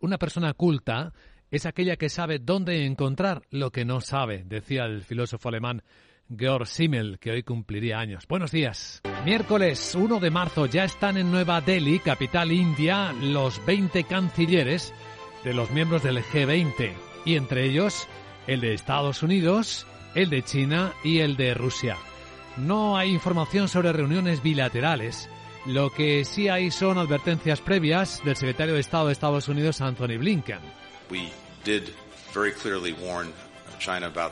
Una persona culta es aquella que sabe dónde encontrar lo que no sabe, decía el filósofo alemán Georg Simmel, que hoy cumpliría años. Buenos días. Miércoles 1 de marzo ya están en Nueva Delhi, capital india, los 20 cancilleres de los miembros del G20, y entre ellos el de Estados Unidos, el de China y el de Rusia. No hay información sobre reuniones bilaterales. Lo que sí hay son advertencias previas del secretario de Estado de Estados Unidos, Anthony Blinken.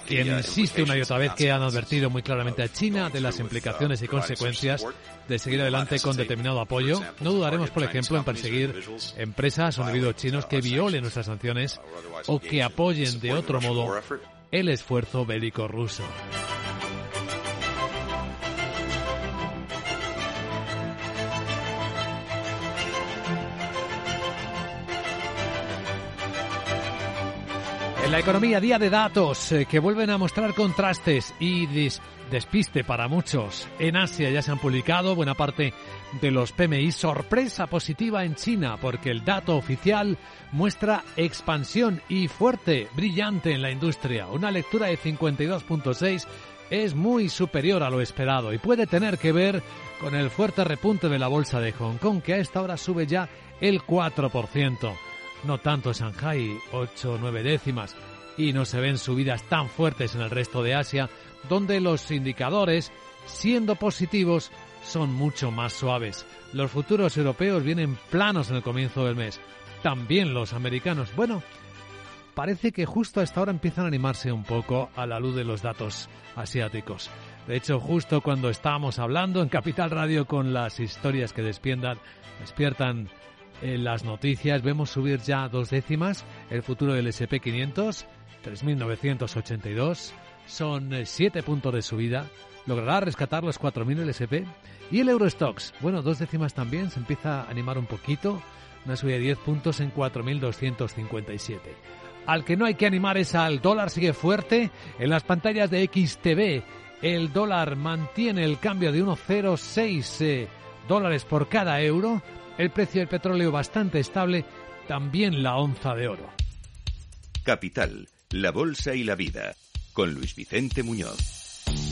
Quien uh, insiste una y otra vez que han advertido muy claramente a China de las implicaciones y consecuencias de seguir adelante con determinado apoyo. No dudaremos, por ejemplo, en perseguir empresas o individuos chinos que violen nuestras sanciones o que apoyen de otro modo el esfuerzo bélico ruso. En la economía, día de datos eh, que vuelven a mostrar contrastes y despiste para muchos. En Asia ya se han publicado buena parte de los PMI. Sorpresa positiva en China porque el dato oficial muestra expansión y fuerte, brillante en la industria. Una lectura de 52.6 es muy superior a lo esperado y puede tener que ver con el fuerte repunte de la bolsa de Hong Kong que a esta hora sube ya el 4% no tanto Shanghai, 8 o 9 décimas, y no se ven subidas tan fuertes en el resto de Asia, donde los indicadores, siendo positivos, son mucho más suaves. Los futuros europeos vienen planos en el comienzo del mes, también los americanos. Bueno, parece que justo a esta hora empiezan a animarse un poco a la luz de los datos asiáticos. De hecho, justo cuando estábamos hablando en Capital Radio con las historias que despiertan, despiertan en las noticias vemos subir ya dos décimas el futuro del SP500, 3.982, son eh, siete puntos de subida, logrará rescatar los 4.000 el SP y el Eurostox, bueno, dos décimas también, se empieza a animar un poquito, una subida de 10 puntos en 4.257. Al que no hay que animar es al dólar, sigue fuerte. En las pantallas de XTV. El dólar mantiene el cambio de 1,06 eh, dólares por cada euro el precio del petróleo bastante estable, también la onza de oro. Capital, la Bolsa y la Vida, con Luis Vicente Muñoz.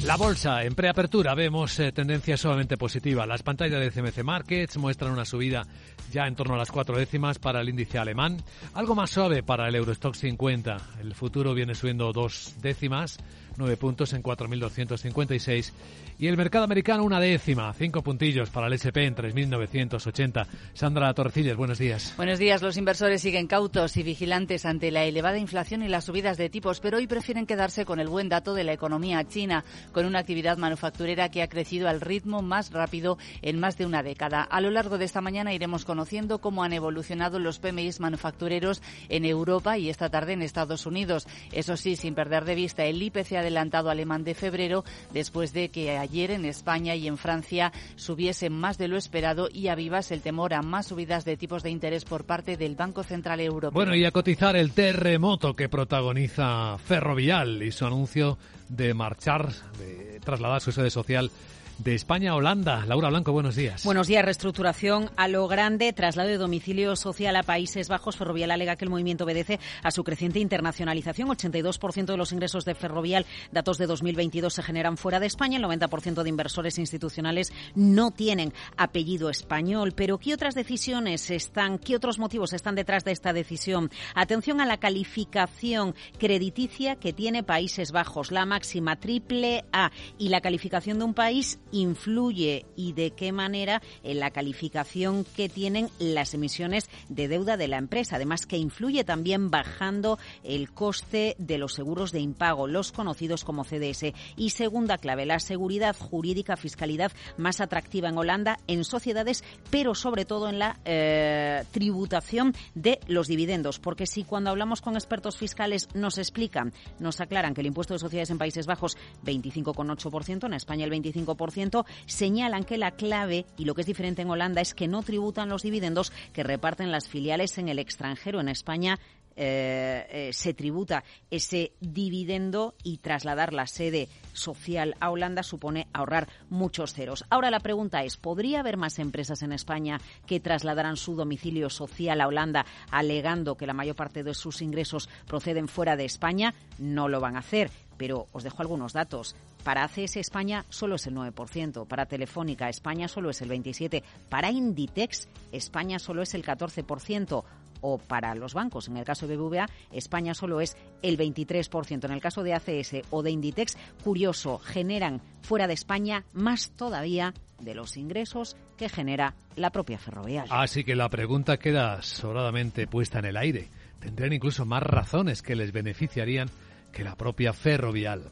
La bolsa en preapertura vemos eh, tendencia solamente positiva. Las pantallas de CMC Markets muestran una subida ya en torno a las cuatro décimas para el índice alemán, algo más suave para el Eurostock 50. El futuro viene subiendo dos décimas, nueve puntos en 4.256 y el mercado americano una décima, cinco puntillos para el SP en 3.980. Sandra Torrecillas, buenos días. Buenos días. Los inversores siguen cautos y vigilantes ante la elevada inflación y las subidas de tipos, pero hoy prefieren quedarse con el buen dato de la economía china, con una actividad manufacturera que ha crecido al ritmo más rápido en más de una década. A lo largo de esta mañana iremos conociendo cómo han evolucionado los PMIs manufactureros en Europa y esta tarde en Estados Unidos. Eso sí, sin perder de vista el IPC adelantado alemán de febrero, después de que ayer en España y en Francia subiese más de lo esperado y avivas el temor a más subidas de tipos de interés por parte del Banco Central Europeo. Bueno, y a cotizar el terremoto que protagoniza Ferrovial y su anuncio de marchar, de trasladar su sede social de España a Holanda. Laura Blanco, buenos días. Buenos días. Reestructuración a lo grande, traslado de domicilio social a Países Bajos. Ferrovial alega que el movimiento obedece a su creciente internacionalización. 82% de los ingresos de Ferrovial, datos de 2022, se generan fuera de España. El 90% de inversores institucionales no tienen apellido español. Pero ¿qué otras decisiones están, qué otros motivos están detrás de esta decisión? Atención a la calificación crediticia que tiene Países Bajos, la máxima triple A y la calificación de un país influye y de qué manera en la calificación que tienen las emisiones de deuda de la empresa. Además que influye también bajando el coste de los seguros de impago, los conocidos como CDS. Y segunda clave, la seguridad jurídica, fiscalidad más atractiva en Holanda en sociedades, pero sobre todo en la eh, tributación de los dividendos. Porque si cuando hablamos con expertos fiscales nos explican, nos aclaran que el impuesto de sociedades en Países Bajos 25,8%, en España el 25%, señalan que la clave y lo que es diferente en Holanda es que no tributan los dividendos que reparten las filiales en el extranjero. En España eh, eh, se tributa ese dividendo y trasladar la sede social a Holanda supone ahorrar muchos ceros. Ahora la pregunta es, ¿podría haber más empresas en España que trasladaran su domicilio social a Holanda alegando que la mayor parte de sus ingresos proceden fuera de España? No lo van a hacer, pero os dejo algunos datos. Para ACS España solo es el 9%, para Telefónica España solo es el 27%, para Inditex España solo es el 14% o para los bancos. En el caso de BBVA, España solo es el 23%. En el caso de ACS o de Inditex, curioso, generan fuera de España más todavía de los ingresos que genera la propia ferroviaria. Así que la pregunta queda sobradamente puesta en el aire. Tendrían incluso más razones que les beneficiarían que la propia ferrovial.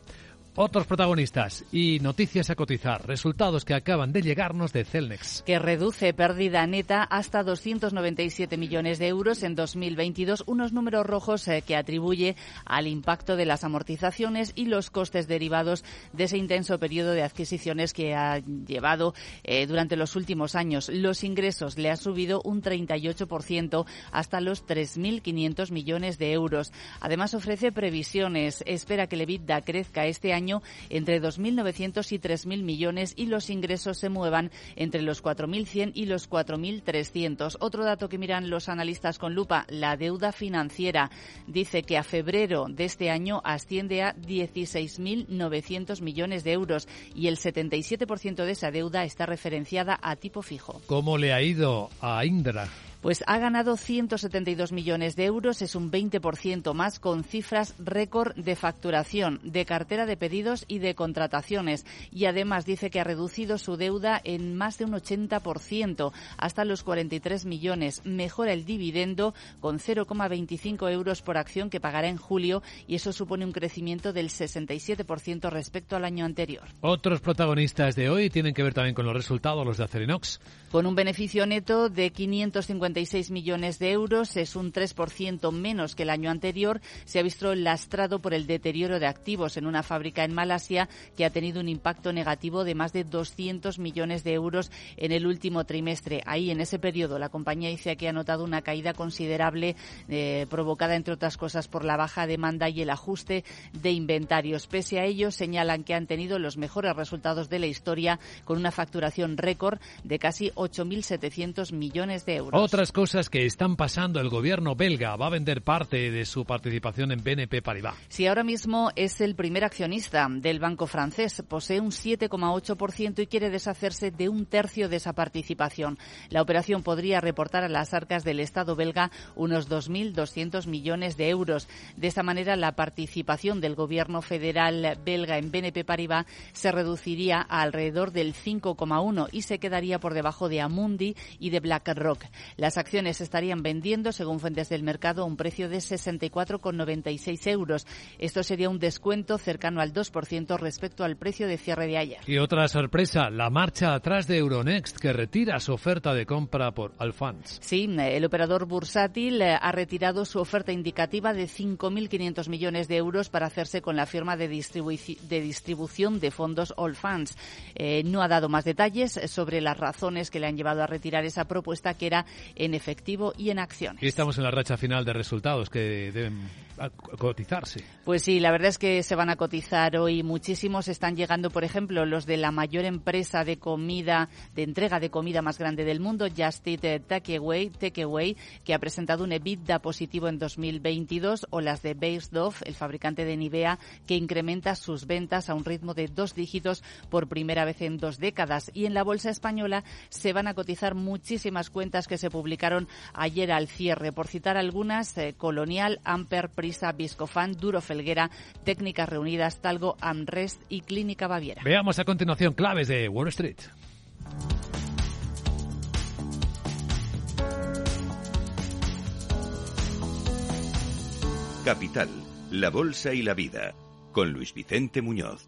Otros protagonistas y noticias a cotizar, resultados que acaban de llegarnos de Celnex. Que reduce pérdida neta hasta 297 millones de euros en 2022, unos números rojos eh, que atribuye al impacto de las amortizaciones y los costes derivados de ese intenso periodo de adquisiciones que ha llevado eh, durante los últimos años. Los ingresos le han subido un 38% hasta los 3.500 millones de euros. Además ofrece previsiones. Espera que el EBITDA crezca este año entre 2.900 y 3.000 millones y los ingresos se muevan entre los 4.100 y los 4.300. Otro dato que miran los analistas con lupa, la deuda financiera. Dice que a febrero de este año asciende a 16.900 millones de euros y el 77% de esa deuda está referenciada a tipo fijo. ¿Cómo le ha ido a Indra? Pues ha ganado 172 millones de euros, es un 20% más con cifras récord de facturación, de cartera de pedidos y de contrataciones. Y además dice que ha reducido su deuda en más de un 80%, hasta los 43 millones. Mejora el dividendo con 0,25 euros por acción que pagará en julio y eso supone un crecimiento del 67% respecto al año anterior. Otros protagonistas de hoy tienen que ver también con los resultados, los de Acerinox. Con un beneficio neto de 550 millones de euros, es un 3% menos que el año anterior. Se ha visto lastrado por el deterioro de activos en una fábrica en Malasia que ha tenido un impacto negativo de más de 200 millones de euros en el último trimestre. Ahí, en ese periodo, la compañía dice que ha notado una caída considerable eh, provocada, entre otras cosas, por la baja demanda y el ajuste de inventarios. Pese a ello, señalan que han tenido los mejores resultados de la historia con una facturación récord de casi 8.700 millones de euros cosas que están pasando. El gobierno belga va a vender parte de su participación en BNP Paribas. Sí, ahora mismo es el primer accionista del banco francés. Posee un 7,8% y quiere deshacerse de un tercio de esa participación. La operación podría reportar a las arcas del Estado belga unos 2.200 millones de euros. De esta manera, la participación del gobierno federal belga en BNP Paribas se reduciría a alrededor del 5,1 y se quedaría por debajo de Amundi y de BlackRock. Las acciones estarían vendiendo, según fuentes del mercado, a un precio de 64,96 euros. Esto sería un descuento cercano al 2% respecto al precio de cierre de ayer. Y otra sorpresa, la marcha atrás de Euronext, que retira su oferta de compra por Alfans. Sí, el operador bursátil eh, ha retirado su oferta indicativa de 5.500 millones de euros para hacerse con la firma de, de distribución de fondos Allfunds. Eh, no ha dado más detalles sobre las razones que le han llevado a retirar esa propuesta, que era en efectivo y en acciones. Y estamos en la racha final de resultados que deben cotizarse. Pues sí, la verdad es que se van a cotizar hoy muchísimos. Están llegando, por ejemplo, los de la mayor empresa de comida, de entrega de comida más grande del mundo, Just Eat Takeaway, Takeaway que ha presentado un EBITDA positivo en 2022, o las de Beisdorf, el fabricante de Nivea, que incrementa sus ventas a un ritmo de dos dígitos por primera vez en dos décadas. Y en la bolsa española se van a cotizar muchísimas cuentas que se publicaron ayer al cierre. Por citar algunas, eh, Colonial, Amper, Prisa, Viscofan, Duro Felguera, Técnicas Reunidas, Talgo, Amrest y Clínica Baviera. Veamos a continuación claves de Wall Street. Capital, la Bolsa y la Vida, con Luis Vicente Muñoz.